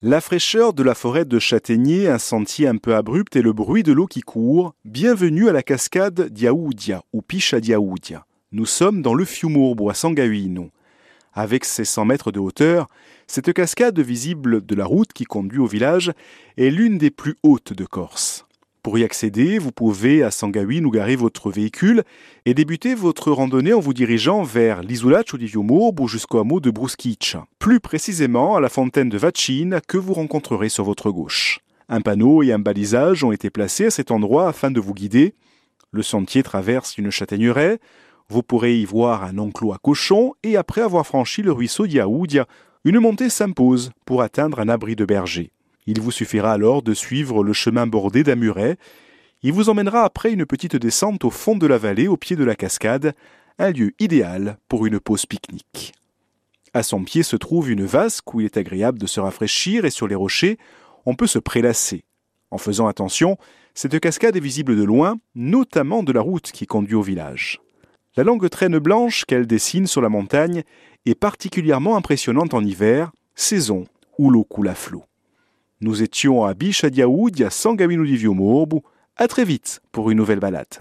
La fraîcheur de la forêt de châtaigniers, un sentier un peu abrupt et le bruit de l'eau qui court. Bienvenue à la cascade d'Iaoudia ou Picha d'Iaoudia. Nous sommes dans le Fiumurbo à Sangahuino. Avec ses 100 mètres de hauteur, cette cascade visible de la route qui conduit au village est l'une des plus hautes de Corse. Pour y accéder, vous pouvez à Sangahuino garer votre véhicule et débuter votre randonnée en vous dirigeant vers l'isolaccio di Fiumurbo jusqu'au hameau de Bruschiccia. Plus précisément à la fontaine de Vacine que vous rencontrerez sur votre gauche. Un panneau et un balisage ont été placés à cet endroit afin de vous guider. Le sentier traverse une châtaigneraie, vous pourrez y voir un enclos à cochons et après avoir franchi le ruisseau d'Iaoudia, une montée s'impose pour atteindre un abri de berger. Il vous suffira alors de suivre le chemin bordé d'amurets. Il vous emmènera après une petite descente au fond de la vallée au pied de la cascade, un lieu idéal pour une pause pique-nique. À son pied se trouve une vasque où il est agréable de se rafraîchir et sur les rochers, on peut se prélasser. En faisant attention, cette cascade est visible de loin, notamment de la route qui conduit au village. La longue traîne blanche qu'elle dessine sur la montagne est particulièrement impressionnante en hiver, saison où l'eau coule à flot. Nous étions à Bichadiaoud, Sangamino di Viomorbo. À très vite pour une nouvelle balade.